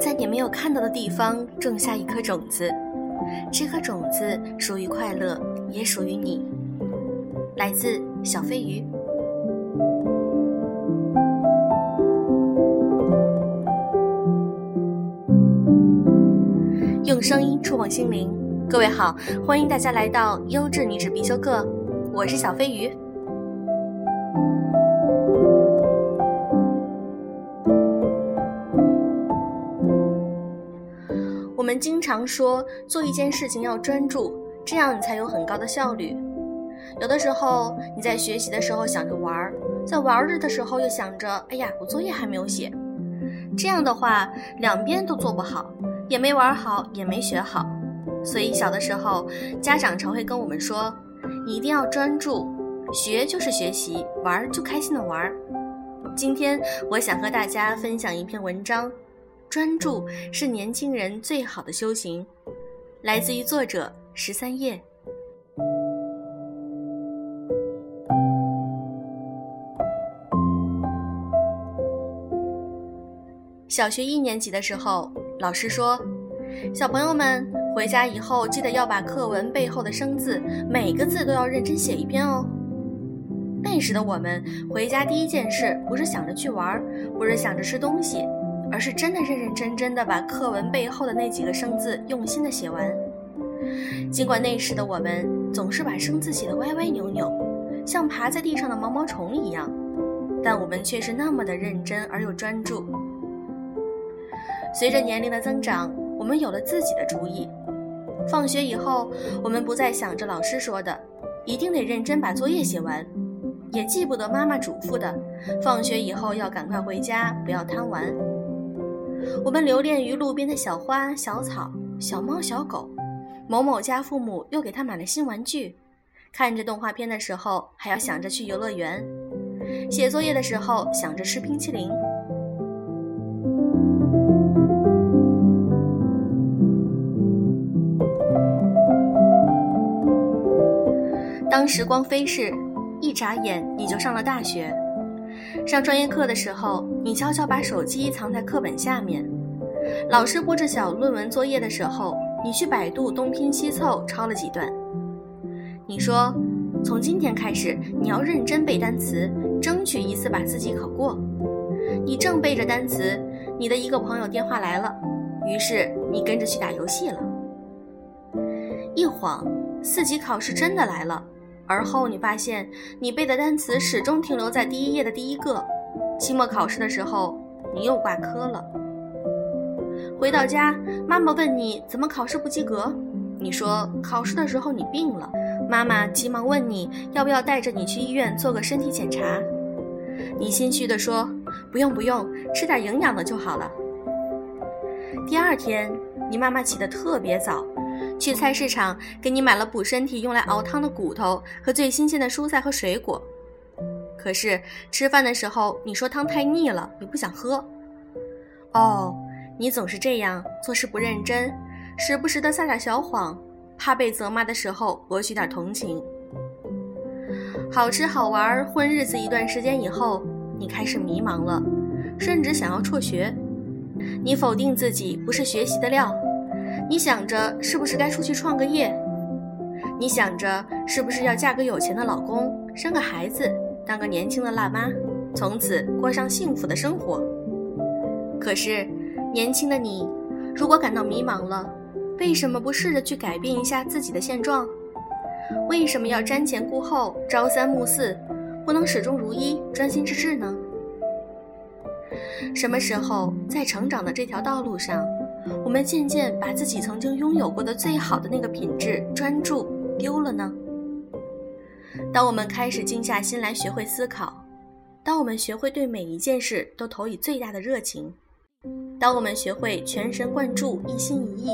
在你没有看到的地方种下一颗种子，这颗种子属于快乐，也属于你。来自小飞鱼。用声音触碰心灵，各位好，欢迎大家来到优质女子必修课，我是小飞鱼。经常说做一件事情要专注，这样你才有很高的效率。有的时候你在学习的时候想着玩儿，在玩儿的时候又想着，哎呀，我作业还没有写，这样的话两边都做不好。也没玩好，也没学好，所以小的时候家长常会跟我们说：“你一定要专注，学就是学习，玩就开心的玩。”今天我想和大家分享一篇文章：专注是年轻人最好的修行，来自于作者十三叶。小学一年级的时候。老师说：“小朋友们回家以后，记得要把课文背后的生字每个字都要认真写一遍哦。”那时的我们回家第一件事不是想着去玩，不是想着吃东西，而是真的认认真真的把课文背后的那几个生字用心的写完。尽管那时的我们总是把生字写得歪歪扭扭，像爬在地上的毛毛虫一样，但我们却是那么的认真而又专注。随着年龄的增长，我们有了自己的主意。放学以后，我们不再想着老师说的，一定得认真把作业写完，也记不得妈妈嘱咐的，放学以后要赶快回家，不要贪玩。我们留恋于路边的小花、小草、小猫、小狗。某某家父母又给他买了新玩具。看着动画片的时候，还要想着去游乐园。写作业的时候，想着吃冰淇淋。当时光飞逝，一眨眼你就上了大学。上专业课的时候，你悄悄把手机藏在课本下面；老师布置小论文作业的时候，你去百度东拼西凑抄了几段。你说，从今天开始你要认真背单词，争取一次把四级考过。你正背着单词，你的一个朋友电话来了，于是你跟着去打游戏了。一晃，四级考试真的来了。而后你发现，你背的单词始终停留在第一页的第一个。期末考试的时候，你又挂科了。回到家，妈妈问你怎么考试不及格，你说考试的时候你病了。妈妈急忙问你要不要带着你去医院做个身体检查，你心虚地说不用不用，吃点营养的就好了。第二天，你妈妈起得特别早。去菜市场给你买了补身体用来熬汤的骨头和最新鲜的蔬菜和水果，可是吃饭的时候你说汤太腻了，你不想喝。哦，你总是这样做事不认真，时不时的撒点小谎，怕被责骂的时候博取点同情。好吃好玩混日子一段时间以后，你开始迷茫了，甚至想要辍学。你否定自己不是学习的料。你想着是不是该出去创个业？你想着是不是要嫁个有钱的老公，生个孩子，当个年轻的辣妈，从此过上幸福的生活？可是，年轻的你，如果感到迷茫了，为什么不试着去改变一下自己的现状？为什么要瞻前顾后、朝三暮四，不能始终如一、专心致志呢？什么时候在成长的这条道路上？我们渐渐把自己曾经拥有过的最好的那个品质——专注丢了呢。当我们开始静下心来学会思考，当我们学会对每一件事都投以最大的热情，当我们学会全神贯注、一心一意，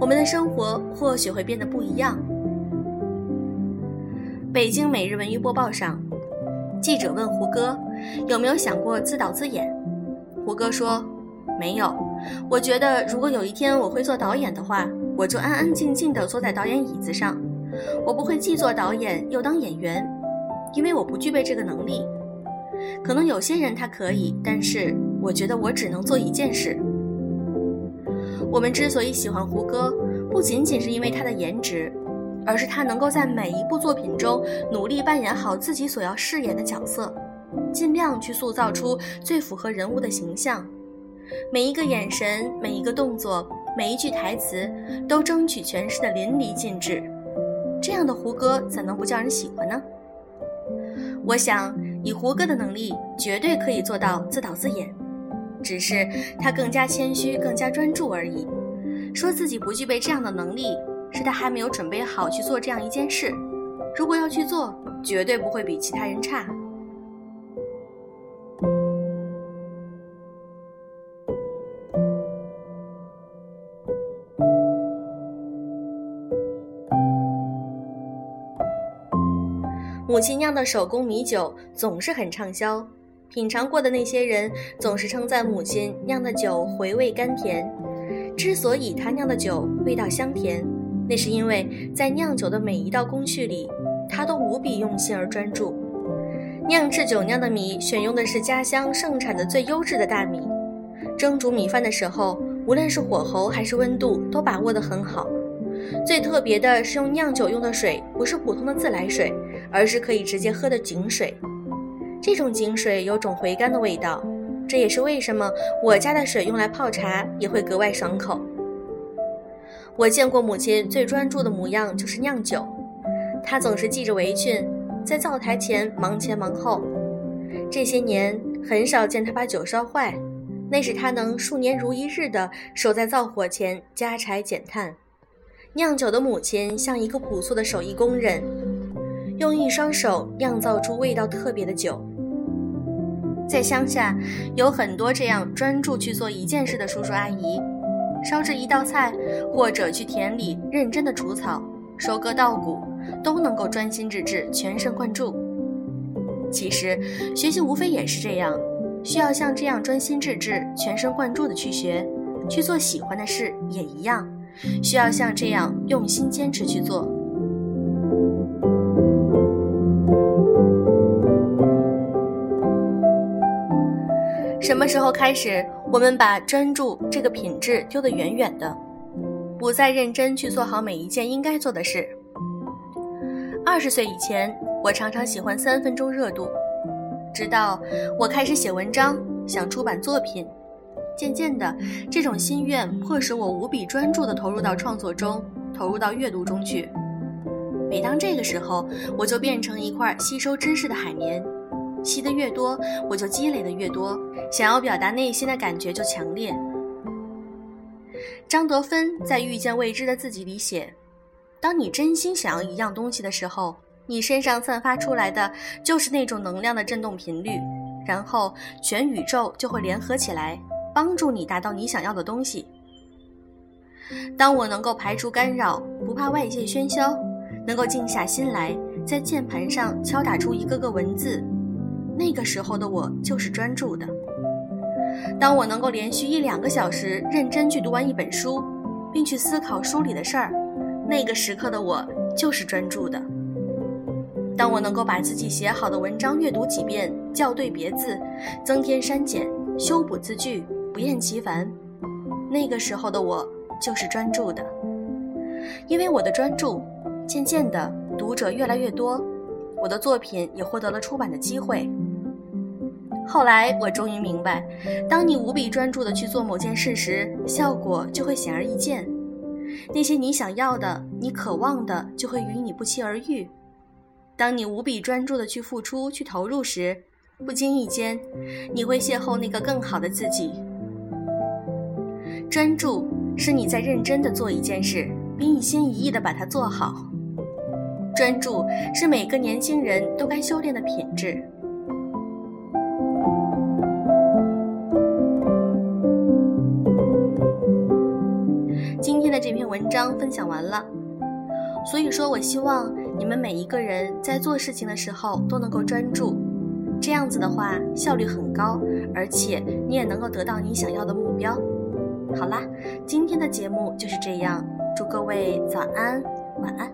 我们的生活或许会变得不一样。北京每日文娱播报上，记者问胡歌有没有想过自导自演，胡歌说。没有，我觉得如果有一天我会做导演的话，我就安安静静地坐在导演椅子上，我不会既做导演又当演员，因为我不具备这个能力。可能有些人他可以，但是我觉得我只能做一件事。我们之所以喜欢胡歌，不仅仅是因为他的颜值，而是他能够在每一部作品中努力扮演好自己所要饰演的角色，尽量去塑造出最符合人物的形象。每一个眼神，每一个动作，每一句台词，都争取诠释的淋漓尽致。这样的胡歌怎能不叫人喜欢呢？我想，以胡歌的能力，绝对可以做到自导自演，只是他更加谦虚，更加专注而已。说自己不具备这样的能力，是他还没有准备好去做这样一件事。如果要去做，绝对不会比其他人差。母亲酿的手工米酒总是很畅销，品尝过的那些人总是称赞母亲酿的酒回味甘甜。之所以她酿的酒味道香甜，那是因为在酿酒的每一道工序里，她都无比用心而专注。酿制酒酿的米选用的是家乡盛产的最优质的大米，蒸煮米饭的时候，无论是火候还是温度都把握得很好。最特别的是用酿酒用的水，不是普通的自来水，而是可以直接喝的井水。这种井水有种回甘的味道，这也是为什么我家的水用来泡茶也会格外爽口。我见过母亲最专注的模样就是酿酒，她总是系着围裙，在灶台前忙前忙后。这些年很少见她把酒烧坏，那是她能数年如一日的守在灶火前加柴减炭。酿酒的母亲像一个朴素的手艺工人，用一双手酿造出味道特别的酒。在乡下，有很多这样专注去做一件事的叔叔阿姨，烧制一道菜，或者去田里认真的除草、收割稻谷，都能够专心致志、全神贯注。其实，学习无非也是这样，需要像这样专心致志、全神贯注的去学，去做喜欢的事也一样。需要像这样用心坚持去做。什么时候开始，我们把专注这个品质丢得远远的，不再认真去做好每一件应该做的事？二十岁以前，我常常喜欢三分钟热度，直到我开始写文章，想出版作品。渐渐的，这种心愿迫使我无比专注地投入到创作中，投入到阅读中去。每当这个时候，我就变成一块吸收知识的海绵，吸得越多，我就积累的越多，想要表达内心的感觉就强烈。张德芬在《遇见未知的自己》里写：“当你真心想要一样东西的时候，你身上散发出来的就是那种能量的振动频率，然后全宇宙就会联合起来。”帮助你达到你想要的东西。当我能够排除干扰，不怕外界喧嚣，能够静下心来，在键盘上敲打出一个个文字，那个时候的我就是专注的。当我能够连续一两个小时认真去读完一本书，并去思考书里的事儿，那个时刻的我就是专注的。当我能够把自己写好的文章阅读几遍，校对别字，增添删减，修补字句。不厌其烦，那个时候的我就是专注的，因为我的专注，渐渐的读者越来越多，我的作品也获得了出版的机会。后来我终于明白，当你无比专注的去做某件事时，效果就会显而易见，那些你想要的、你渴望的就会与你不期而遇。当你无比专注的去付出、去投入时，不经意间，你会邂逅那个更好的自己。专注是你在认真的做一件事，并一心一意的把它做好。专注是每个年轻人都该修炼的品质。文章分享完了，所以说我希望你们每一个人在做事情的时候都能够专注，这样子的话效率很高，而且你也能够得到你想要的目标。好啦，今天的节目就是这样。祝各位早安，晚安。